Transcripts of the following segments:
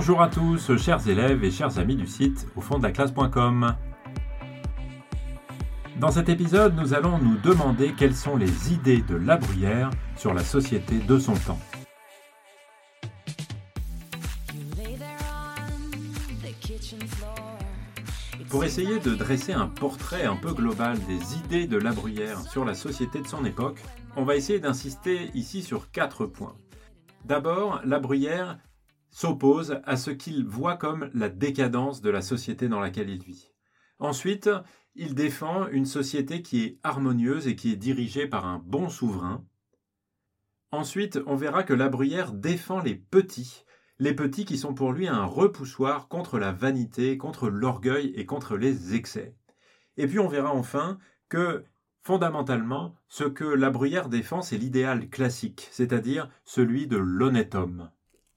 Bonjour à tous, chers élèves et chers amis du site au fond de la classe.com. Dans cet épisode, nous allons nous demander quelles sont les idées de La Bruyère sur la société de son temps. Pour essayer de dresser un portrait un peu global des idées de La Bruyère sur la société de son époque, on va essayer d'insister ici sur quatre points. D'abord, La Bruyère s'oppose à ce qu'il voit comme la décadence de la société dans laquelle il vit. Ensuite, il défend une société qui est harmonieuse et qui est dirigée par un bon souverain. Ensuite, on verra que La Bruyère défend les petits les petits qui sont pour lui un repoussoir contre la vanité, contre l'orgueil et contre les excès. Et puis on verra enfin que fondamentalement, ce que la bruyère défend, c'est l'idéal classique, c'est-à-dire celui de l'honnête homme.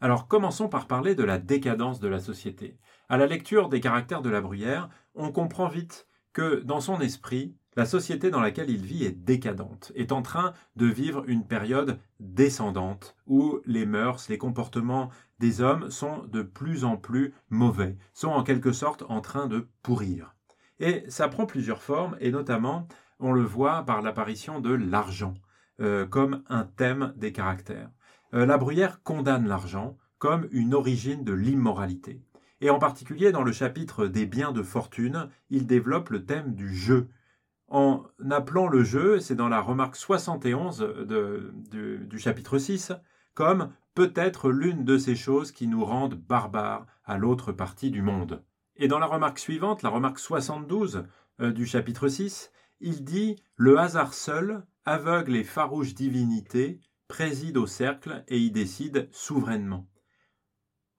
Alors commençons par parler de la décadence de la société. À la lecture des caractères de la bruyère, on comprend vite que dans son esprit, la société dans laquelle il vit est décadente, est en train de vivre une période descendante où les mœurs, les comportements des hommes sont de plus en plus mauvais, sont en quelque sorte en train de pourrir. Et ça prend plusieurs formes, et notamment, on le voit par l'apparition de l'argent, euh, comme un thème des caractères. Euh, la Bruyère condamne l'argent comme une origine de l'immoralité. Et en particulier dans le chapitre des biens de fortune, il développe le thème du jeu, en appelant le jeu, c'est dans la remarque 71 du chapitre 6, comme peut-être l'une de ces choses qui nous rendent barbares à l'autre partie du monde. Et dans la remarque suivante, la remarque 72 euh, du chapitre 6, il dit Le hasard seul, aveugle et farouche divinité, préside au cercle et y décide souverainement.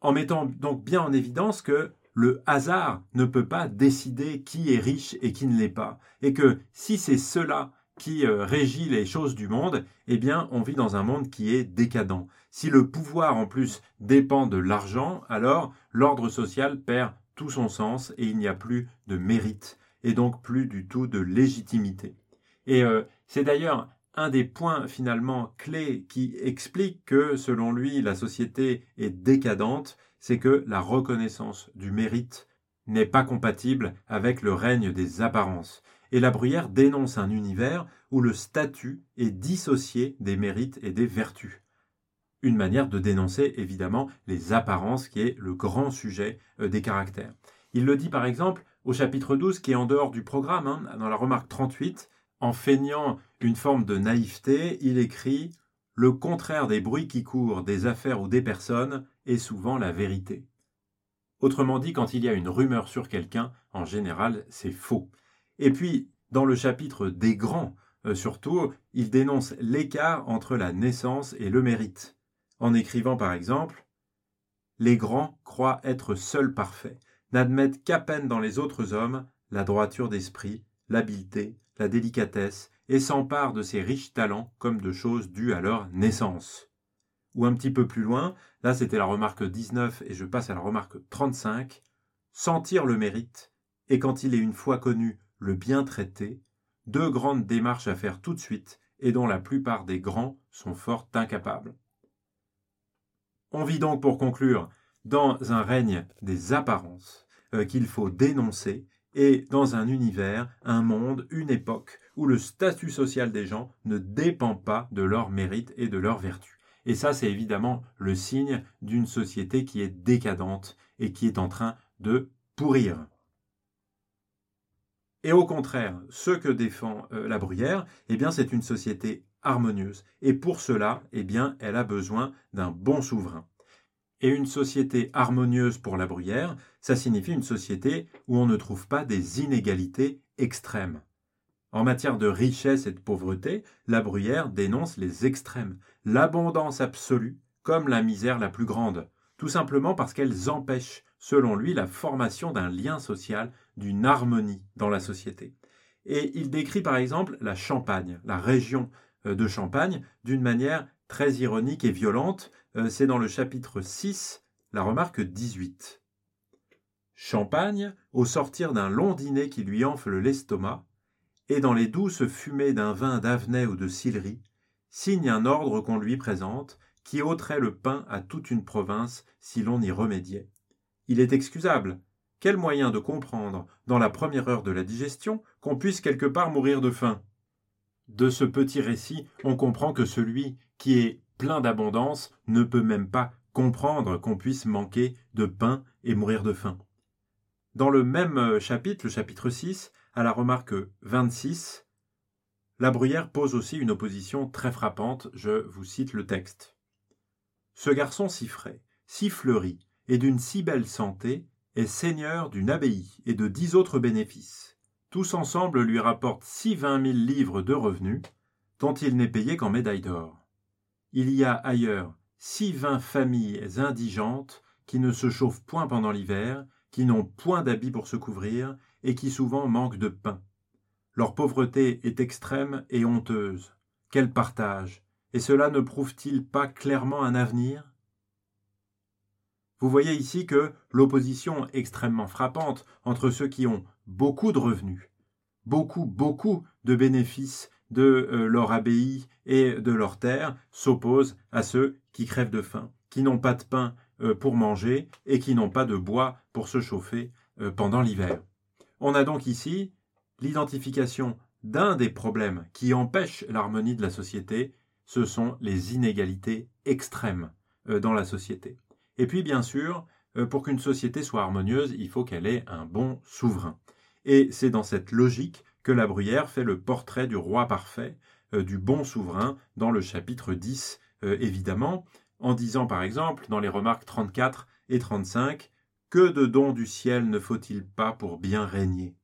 En mettant donc bien en évidence que le hasard ne peut pas décider qui est riche et qui ne l'est pas. Et que si c'est cela qui euh, régit les choses du monde, eh bien on vit dans un monde qui est décadent. Si le pouvoir en plus dépend de l'argent, alors l'ordre social perd tout son sens et il n'y a plus de mérite et donc plus du tout de légitimité. Et euh, c'est d'ailleurs un des points finalement clés qui explique que, selon lui, la société est décadente, c'est que la reconnaissance du mérite n'est pas compatible avec le règne des apparences. Et la Bruyère dénonce un univers où le statut est dissocié des mérites et des vertus. Une manière de dénoncer évidemment les apparences qui est le grand sujet euh, des caractères. Il le dit par exemple au chapitre 12 qui est en dehors du programme, hein, dans la remarque 38, en feignant une forme de naïveté, il écrit Le contraire des bruits qui courent, des affaires ou des personnes, est souvent la vérité. Autrement dit, quand il y a une rumeur sur quelqu'un, en général, c'est faux. Et puis, dans le chapitre des grands, euh, surtout, il dénonce l'écart entre la naissance et le mérite, en écrivant par exemple Les grands croient être seuls parfaits, n'admettent qu'à peine dans les autres hommes la droiture d'esprit, l'habileté, la délicatesse, et s'emparent de ces riches talents comme de choses dues à leur naissance. Ou un petit peu plus loin, là c'était la remarque 19 et je passe à la remarque 35, sentir le mérite, et quand il est une fois connu le bien traité, deux grandes démarches à faire tout de suite et dont la plupart des grands sont fort incapables. On vit donc pour conclure dans un règne des apparences euh, qu'il faut dénoncer et dans un univers, un monde, une époque où le statut social des gens ne dépend pas de leur mérite et de leur vertu. Et ça, c'est évidemment le signe d'une société qui est décadente et qui est en train de pourrir. Et au contraire, ce que défend euh, la Bruyère, eh bien, c'est une société harmonieuse. Et pour cela, eh elle a besoin d'un bon souverain. Et une société harmonieuse pour la bruyère, ça signifie une société où on ne trouve pas des inégalités extrêmes. En matière de richesse et de pauvreté, la bruyère dénonce les extrêmes, l'abondance absolue comme la misère la plus grande, tout simplement parce qu'elles empêchent, selon lui, la formation d'un lien social, d'une harmonie dans la société. Et il décrit par exemple la Champagne, la région euh, de Champagne, d'une manière très ironique et violente, euh, c'est dans le chapitre 6, la remarque 18. Champagne, au sortir d'un long dîner qui lui enfle l'estomac, et dans les douces fumées d'un vin d'avenais ou de Sillery, signe un ordre qu'on lui présente, qui ôterait le pain à toute une province si l'on y remédiait. Il est excusable. Quel moyen de comprendre, dans la première heure de la digestion, qu'on puisse quelque part mourir de faim? De ce petit récit, on comprend que celui qui est plein d'abondance ne peut même pas comprendre qu'on puisse manquer de pain et mourir de faim. Dans le même euh, chapitre, le chapitre 6, à la remarque 26, la Bruyère pose aussi une opposition très frappante, je vous cite le texte. Ce garçon si frais, si fleuri, et d'une si belle santé, est seigneur d'une abbaye et de dix autres bénéfices. Tous ensemble lui rapportent si vingt mille livres de revenus, dont il n'est payé qu'en médaille d'or. Il y a ailleurs six vingt familles indigentes qui ne se chauffent point pendant l'hiver, qui n'ont point d'habits pour se couvrir, et qui souvent manquent de pain. Leur pauvreté est extrême et honteuse. Quel partage Et cela ne prouve-t-il pas clairement un avenir? Vous voyez ici que l'opposition extrêmement frappante entre ceux qui ont beaucoup de revenus, beaucoup, beaucoup de bénéfices de euh, leur abbaye et de leur terre s'oppose à ceux qui crèvent de faim, qui n'ont pas de pain euh, pour manger et qui n'ont pas de bois pour se chauffer euh, pendant l'hiver. On a donc ici l'identification d'un des problèmes qui empêchent l'harmonie de la société, ce sont les inégalités extrêmes dans la société. Et puis bien sûr, pour qu'une société soit harmonieuse, il faut qu'elle ait un bon souverain. Et c'est dans cette logique que la Bruyère fait le portrait du roi parfait, euh, du bon souverain, dans le chapitre 10, euh, évidemment, en disant par exemple, dans les remarques 34 et 35, Que de dons du ciel ne faut-il pas pour bien régner?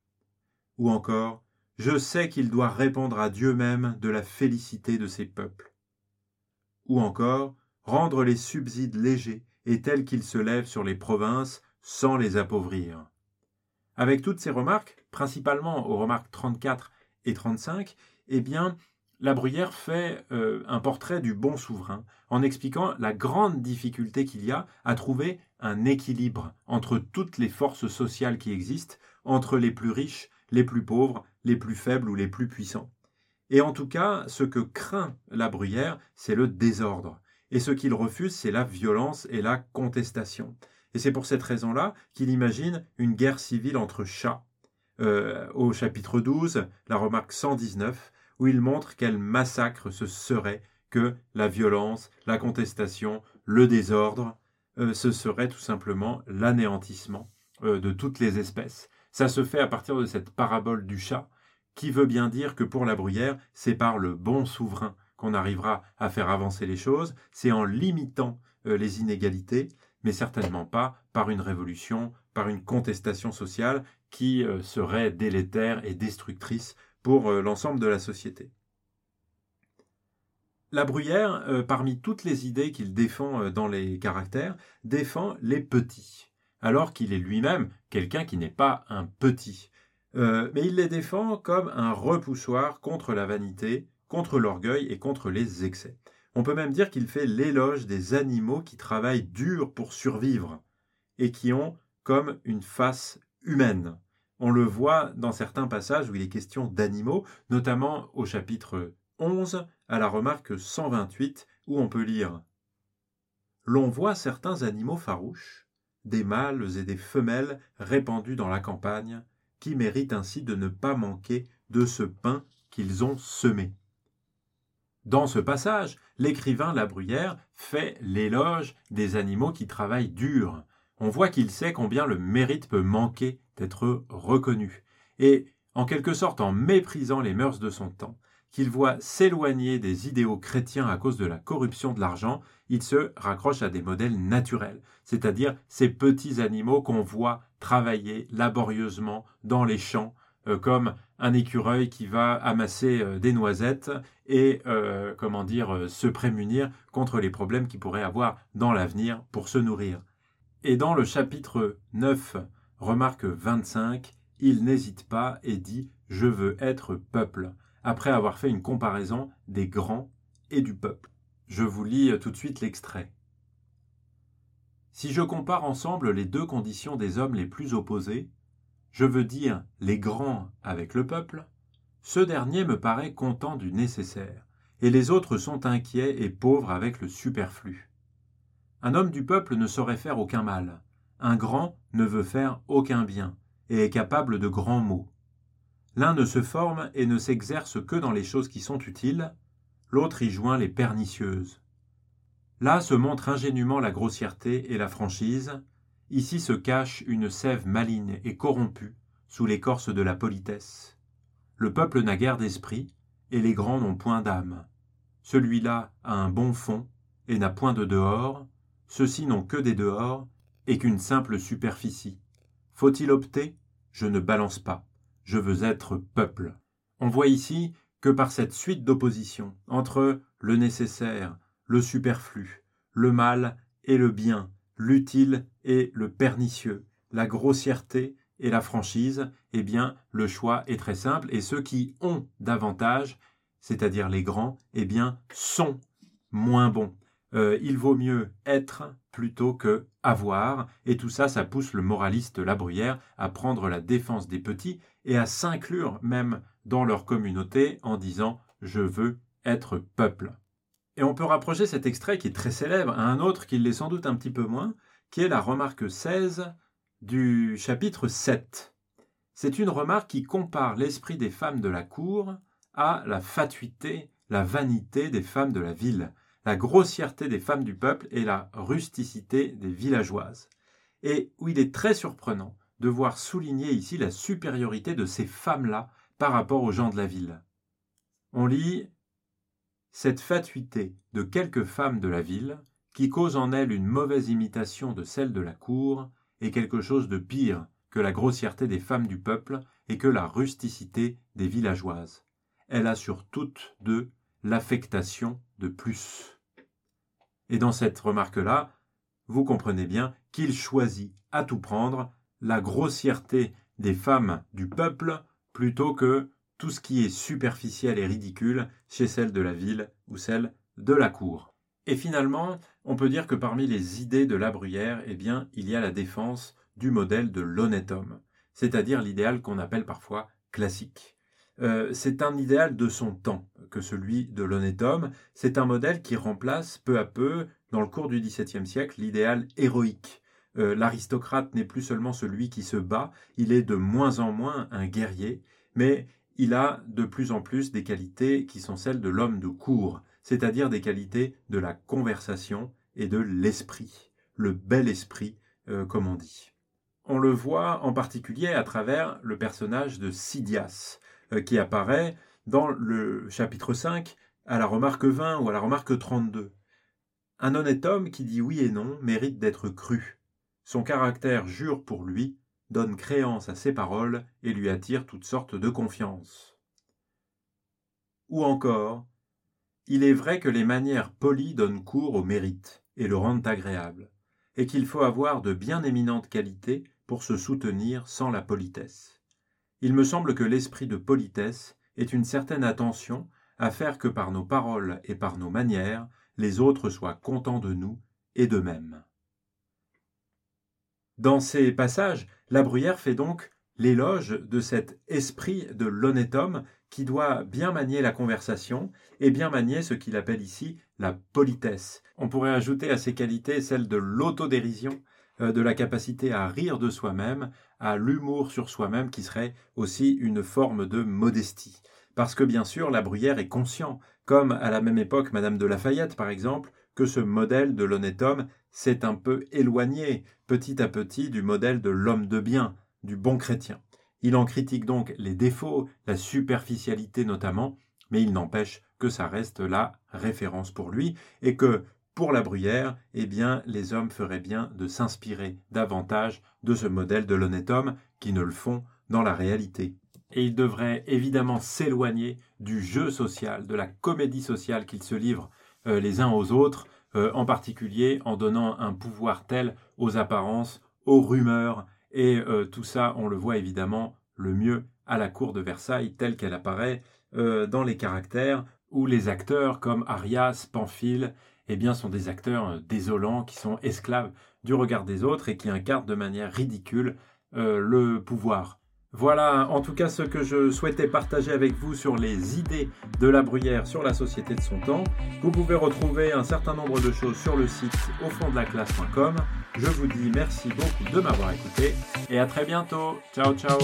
Ou encore, Je sais qu'il doit répondre à Dieu même de la félicité de ses peuples. Ou encore, rendre les subsides légers et tels qu'ils se lèvent sur les provinces sans les appauvrir. Avec toutes ces remarques, principalement aux remarques 34 et 35, eh bien, la Bruyère fait euh, un portrait du bon souverain en expliquant la grande difficulté qu'il y a à trouver un équilibre entre toutes les forces sociales qui existent, entre les plus riches, les plus pauvres, les plus faibles ou les plus puissants. Et en tout cas, ce que craint la Bruyère, c'est le désordre. Et ce qu'il refuse, c'est la violence et la contestation. Et c'est pour cette raison-là qu'il imagine une guerre civile entre chats. Euh, au chapitre 12, la remarque 119, où il montre quel massacre ce serait que la violence, la contestation, le désordre, euh, ce serait tout simplement l'anéantissement euh, de toutes les espèces. Ça se fait à partir de cette parabole du chat, qui veut bien dire que pour la bruyère, c'est par le bon souverain qu'on arrivera à faire avancer les choses, c'est en limitant les inégalités, mais certainement pas par une révolution, par une contestation sociale qui euh, serait délétère et destructrice pour euh, l'ensemble de la société. La Bruyère, euh, parmi toutes les idées qu'il défend dans les caractères, défend les petits, alors qu'il est lui-même quelqu'un qui n'est pas un petit. mais il les défend comme un repoussoir contre la vanité, contre l'orgueil et contre les excès. On peut même dire qu'il fait l'éloge des animaux qui travaillent dur pour survivre et qui ont comme une face humaine. On le voit dans certains passages où il est question d'animaux, notamment au chapitre 11 à la remarque 128 où on peut lire L'on voit certains animaux farouches, des mâles et des femelles répandus dans la campagne, qui méritent ainsi de ne pas manquer de ce pain qu'ils ont semé. Dans ce passage, l'écrivain La Bruyère fait l'éloge des animaux qui travaillent dur. On voit qu'il sait combien le mérite peut manquer d'être reconnu. Et, en quelque sorte en méprisant les mœurs de son temps, qu'il voit s'éloigner des idéaux chrétiens à cause de la corruption de l'argent, il se raccroche à des modèles naturels, c'est-à-dire ces petits animaux qu'on voit travailler laborieusement dans les champs, euh, comme un écureuil qui va amasser euh, des noisettes et euh, comment dire se prémunir contre les problèmes qu'il pourrait avoir dans l'avenir pour se nourrir. Et dans le chapitre 9, remarque 25, il n'hésite pas et dit Je veux être peuple, après avoir fait une comparaison des grands et du peuple. Je vous lis tout de suite l'extrait. Si je compare ensemble les deux conditions des hommes les plus opposés, je veux dire les grands avec le peuple, ce dernier me paraît content du nécessaire, et les autres sont inquiets et pauvres avec le superflu. Un homme du peuple ne saurait faire aucun mal, un grand ne veut faire aucun bien et est capable de grands maux. L'un ne se forme et ne s'exerce que dans les choses qui sont utiles, l'autre y joint les pernicieuses. Là se montre ingénument la grossièreté et la franchise, ici se cache une sève maligne et corrompue sous l'écorce de la politesse. Le peuple n'a guère d'esprit, et les grands n'ont point d'âme. Celui-là a un bon fond, et n'a point de dehors, ceux-ci n'ont que des dehors, et qu'une simple superficie. Faut-il opter? Je ne balance pas, je veux être peuple. On voit ici que par cette suite d'opposition entre le nécessaire, le superflu, le mal et le bien, l'utile et le pernicieux, la grossièreté et la franchise, eh bien, le choix est très simple et ceux qui ont davantage, c'est-à-dire les grands, eh bien, sont moins bons. Euh, il vaut mieux être plutôt que avoir, et tout ça, ça pousse le moraliste La Bruyère à prendre la défense des petits et à s'inclure même dans leur communauté en disant je veux être peuple. Et on peut rapprocher cet extrait qui est très célèbre à un autre qui l'est sans doute un petit peu moins, qui est la remarque 16 du chapitre 7. C'est une remarque qui compare l'esprit des femmes de la cour à la fatuité, la vanité des femmes de la ville, la grossièreté des femmes du peuple et la rusticité des villageoises. Et où il est très surprenant de voir souligner ici la supériorité de ces femmes-là par rapport aux gens de la ville. On lit cette fatuité de quelques femmes de la ville, qui cause en elles une mauvaise imitation de celle de la cour, est quelque chose de pire que la grossièreté des femmes du peuple et que la rusticité des villageoises. Elle a sur toutes deux l'affectation plus. Et dans cette remarque-là, vous comprenez bien qu'il choisit à tout prendre la grossièreté des femmes du peuple plutôt que tout ce qui est superficiel et ridicule chez celles de la ville ou celles de la cour. Et finalement, on peut dire que parmi les idées de la Bruyère, eh bien, il y a la défense du modèle de l'honnête homme, c'est-à-dire l'idéal qu'on appelle parfois classique. Euh, c'est un idéal de son temps que celui de l'honnête homme. C'est un modèle qui remplace peu à peu, dans le cours du XVIIe siècle, l'idéal héroïque. Euh, l'aristocrate n'est plus seulement celui qui se bat, il est de moins en moins un guerrier, mais il a de plus en plus des qualités qui sont celles de l'homme de cour, c'est-à-dire des qualités de la conversation et de l'esprit, le bel esprit, euh, comme on dit. On le voit en particulier à travers le personnage de Sidias, qui apparaît dans le chapitre 5 à la remarque 20 ou à la remarque 32. Un honnête homme qui dit oui et non mérite d'être cru. Son caractère jure pour lui donne créance à ses paroles et lui attire toutes sortes de confiance. Ou encore, il est vrai que les manières polies donnent cours au mérite et le rendent agréable, et qu'il faut avoir de bien éminentes qualités pour se soutenir sans la politesse. Il me semble que l'esprit de politesse est une certaine attention à faire que par nos paroles et par nos manières, les autres soient contents de nous et d'eux-mêmes. Dans ces passages, la Bruyère fait donc l'éloge de cet esprit de l'honnête homme qui doit bien manier la conversation et bien manier ce qu'il appelle ici la politesse. On pourrait ajouter à ces qualités celle de l'autodérision, de la capacité à rire de soi-même, à l'humour sur soi-même qui serait aussi une forme de modestie. Parce que bien sûr, la Bruyère est conscient, comme à la même époque Madame de Lafayette par exemple, que ce modèle de l'honnête homme s'est un peu éloigné petit à petit du modèle de l'homme de bien, du bon chrétien. Il en critique donc les défauts, la superficialité notamment, mais il n'empêche que ça reste la référence pour lui et que pour la Bruyère, eh bien, les hommes feraient bien de s'inspirer davantage de ce modèle de l'honnête homme qui ne le font dans la réalité. Et ils devraient évidemment s'éloigner du jeu social, de la comédie sociale qu'ils se livrent euh, les uns aux autres, euh, en particulier en donnant un pouvoir tel aux apparences, aux rumeurs, et euh, tout ça, on le voit évidemment le mieux à la cour de Versailles telle qu'elle apparaît dans les caractères, où les acteurs comme Arias, Pamphile, eh bien, sont des acteurs désolants qui sont esclaves du regard des autres et qui incarnent de manière ridicule le pouvoir. Voilà en tout cas ce que je souhaitais partager avec vous sur les idées de la bruyère sur la société de son temps. Vous pouvez retrouver un certain nombre de choses sur le site au fond de la classe.com. Je vous dis merci beaucoup de m'avoir écouté et à très bientôt. Ciao ciao